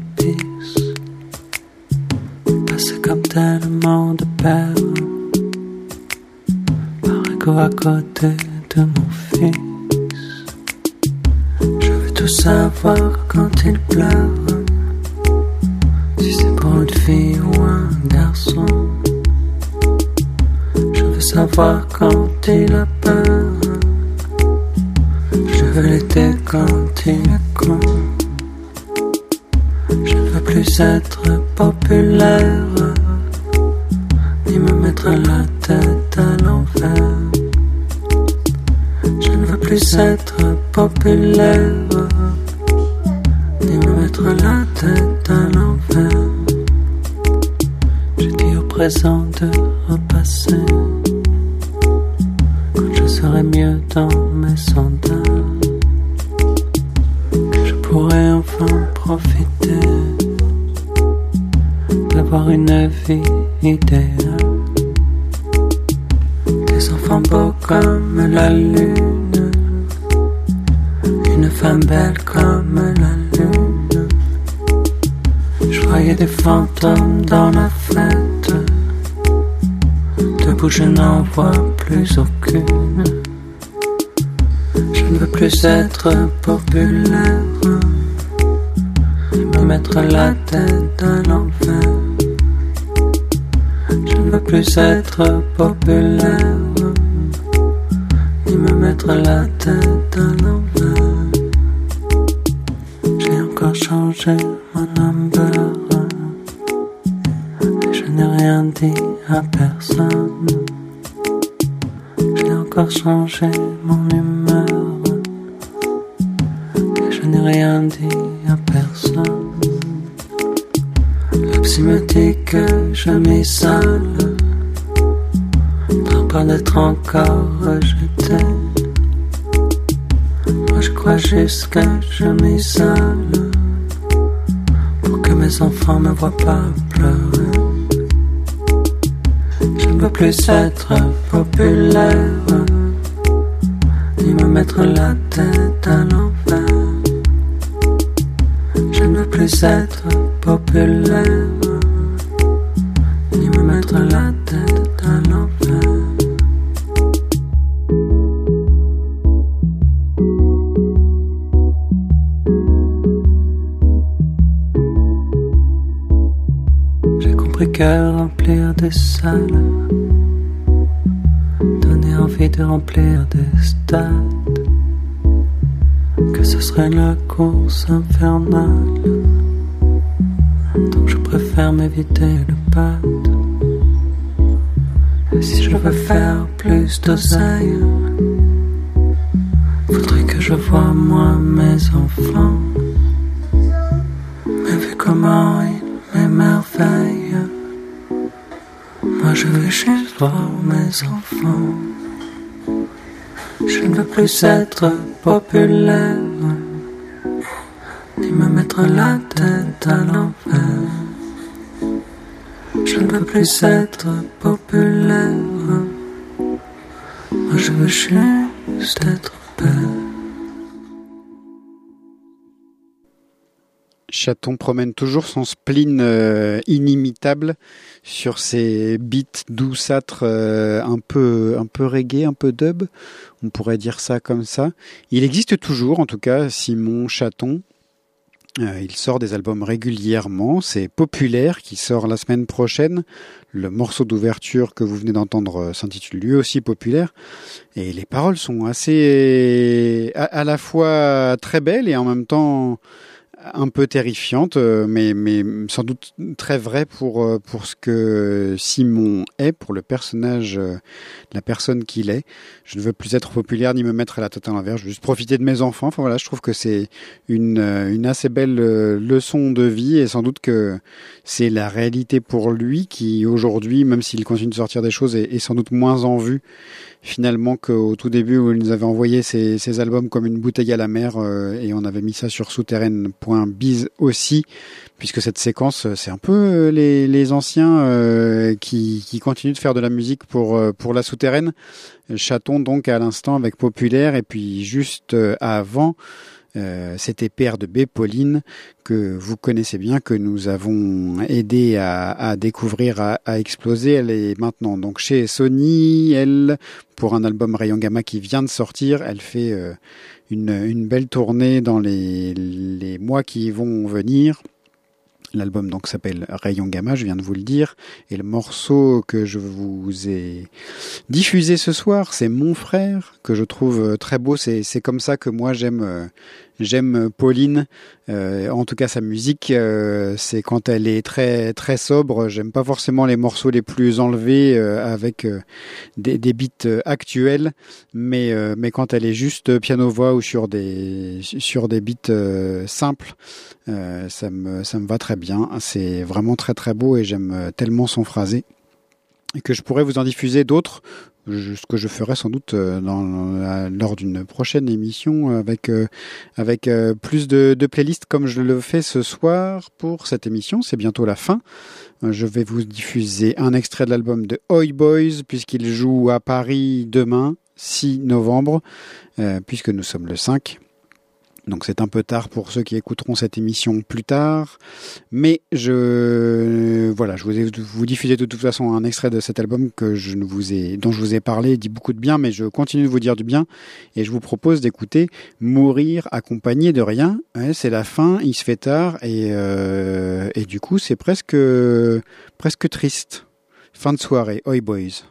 mon number. Et je n'ai rien dit à personne. J'ai encore changé mon humeur. Je n'ai rien dit à personne. Le psy me dit que je m'isole. Par peur d'être encore rejeté. Moi je crois juste que je m'isole. Mes enfants me voient pas pleurer. Je ne veux plus être populaire, ni me mettre la tête à l'envers. Je ne veux plus être populaire, pâte. Si je veux faire plus d'oseille, faudrait que je voie moi mes enfants. Mais vu comment ils m'émerveillent, moi je veux juste voir mes enfants. Je ne veux plus être populaire, ni me mettre la tête à l'envers. Je ne veux plus être populaire, moi je veux juste être père. Chaton promène toujours son spleen euh, inimitable sur ses beats douceâtres euh, un peu un peu reggae, un peu dub, on pourrait dire ça comme ça. Il existe toujours en tout cas Simon Chaton. Euh, il sort des albums régulièrement, c'est Populaire qui sort la semaine prochaine. Le morceau d'ouverture que vous venez d'entendre euh, s'intitule lui aussi Populaire et les paroles sont assez à, à la fois très belles et en même temps un peu terrifiante, euh, mais, mais sans doute très vraie pour, euh, pour ce que Simon est, pour le personnage, euh, la personne qu'il est. Je ne veux plus être populaire ni me mettre à la tête à l'envers, je veux juste profiter de mes enfants. Enfin voilà, je trouve que c'est une, une assez belle leçon de vie et sans doute que c'est la réalité pour lui qui aujourd'hui, même s'il continue de sortir des choses, est, sans doute moins en vue finalement qu'au tout début où il nous avait envoyé ses, ses albums comme une bouteille à la mer et on avait mis ça sur souterraine.biz aussi puisque cette séquence c'est un peu euh, les, anciens euh, qui, continuent de faire de la musique pour, euh, pour la souterraine. Chaton donc à l'instant avec Populaire et puis juste avant euh, c'était Père de B, Pauline, que vous connaissez bien, que nous avons aidé à, découvrir, à, exploser. Elle est maintenant donc chez Sony. Elle, pour un album Rayon Gamma qui vient de sortir, elle fait euh, une, belle tournée dans les, les mois qui vont venir. L'album donc s'appelle Rayon Gamma, je viens de vous le dire, et le morceau que je vous ai diffusé ce soir, c'est Mon frère que je trouve très beau. C'est c'est comme ça que moi j'aime j'aime Pauline. Euh, en tout cas, sa musique, euh, c'est quand elle est très très sobre. J'aime pas forcément les morceaux les plus enlevés euh, avec des, des beats actuels, mais mais quand elle est juste piano voix ou sur des sur des beats simples, ça me ça me va très bien. C'est vraiment très très beau et j'aime tellement son phrasé que je pourrais vous en diffuser d'autres ce que je ferai sans doute dans, lors d'une prochaine émission avec avec plus de, de playlists comme je le fais ce soir pour cette émission. C'est bientôt la fin. Je vais vous diffuser un extrait de l'album de Oi Boys puisqu'il joue à Paris demain, 6 novembre, euh, puisque nous sommes le 5. Donc c'est un peu tard pour ceux qui écouteront cette émission plus tard, mais je voilà, je vous ai vous de toute façon un extrait de cet album que je ne vous ai dont je vous ai parlé, dit beaucoup de bien, mais je continue de vous dire du bien et je vous propose d'écouter Mourir accompagné de rien. C'est la fin, il se fait tard et euh, et du coup c'est presque presque triste. Fin de soirée, Oi Boys.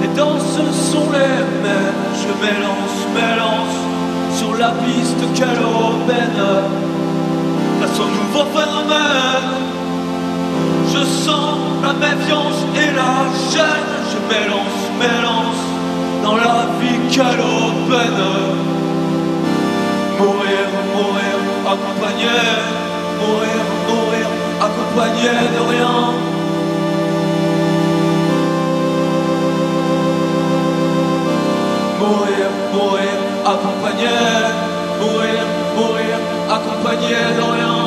Les danses sont les mêmes, je m'élance, m'élance sur la piste aubaine. Place au nouveau phénomène, je sens la méfiance et la gêne. Je m'élance, m'élance dans la vie aubaine. Mourir, mourir, accompagné, mourir, mourir, accompagné de rien. Accompagné, mourir, mourir, accompagné de rien.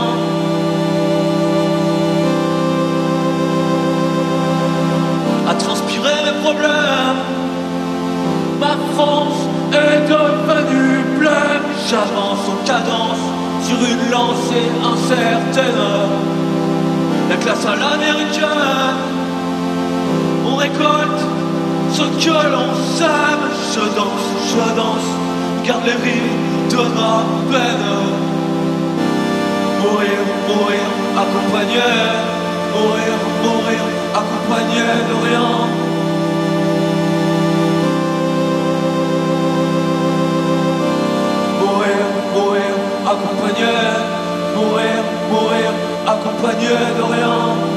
À transpirer mes problèmes, ma France est devenue pleine. J'avance en cadence sur une lancée incertaine. La classe à l'américaine, on récolte ce que l'on s'aime. Je danse, je danse, garde les rimes de ma peine. Mourir, mourir, accompagné, mourir, mourir, accompagné de rien. Mourir, mourir, accompagné, mourir, mourir, accompagné de rien.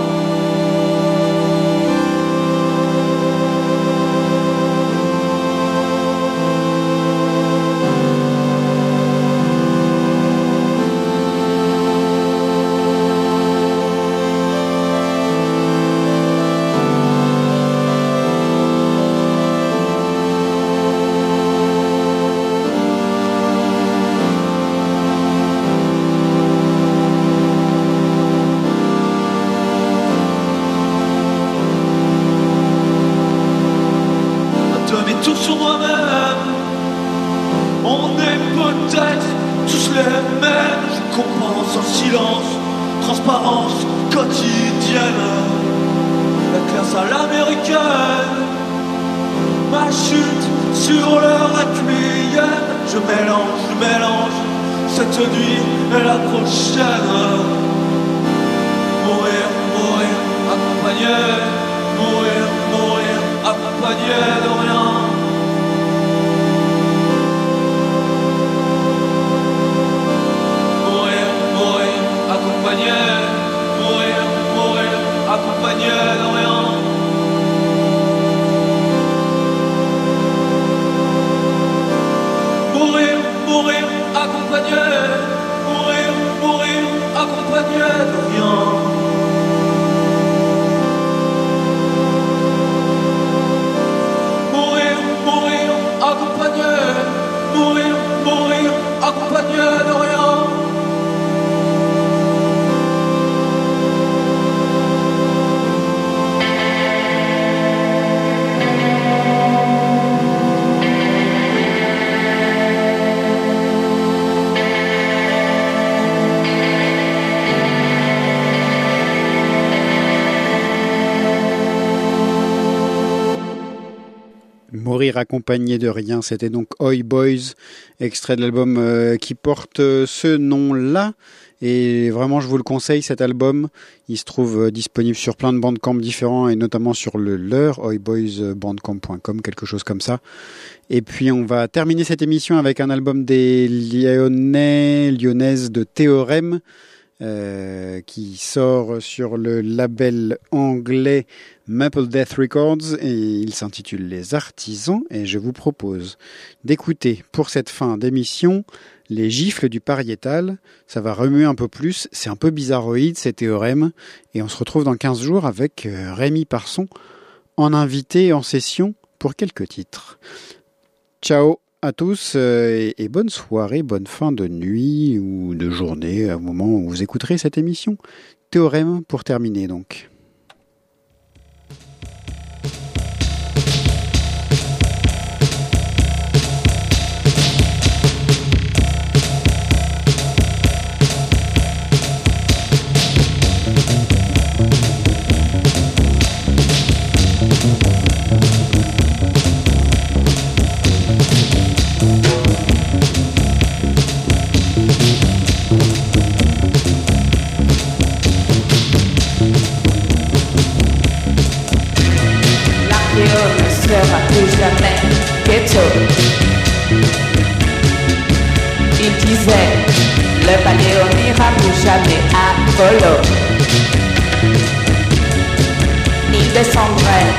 Accompagné de rien. C'était donc Oi Boys, extrait de l'album euh, qui porte euh, ce nom-là. Et vraiment, je vous le conseille, cet album. Il se trouve euh, disponible sur plein de bandcamps différents et notamment sur le leur, oiboysbandcamp.com, quelque chose comme ça. Et puis, on va terminer cette émission avec un album des Lyonnais, lyonnaises de Théorème. Euh, qui sort sur le label anglais Maple Death Records et il s'intitule Les Artisans et je vous propose d'écouter pour cette fin d'émission les gifles du pariétal. Ça va remuer un peu plus, c'est un peu bizarroïde ces théorèmes et on se retrouve dans 15 jours avec euh, Rémi Parson en invité en session pour quelques titres. Ciao à tous euh, et bonne soirée, bonne fin de nuit ou de journée au moment où vous écouterez cette émission. Théorème pour terminer donc. Le paléo n'ira plus jamais à Polo. Il descendrait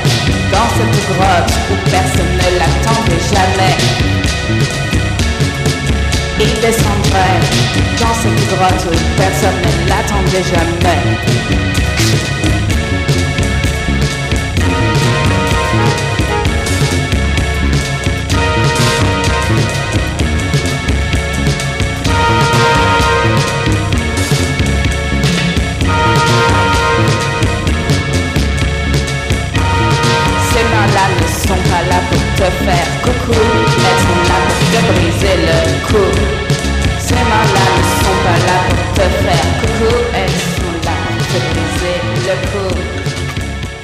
dans cette grotte où personne ne l'attendait jamais. Il descendrait dans cette grotte où personne ne l'attendait jamais. Te faire coucou, elles sont là pour te briser le cou. Ces mains-là ne sont pas là pour te faire coucou, elles sont là pour te briser le cou.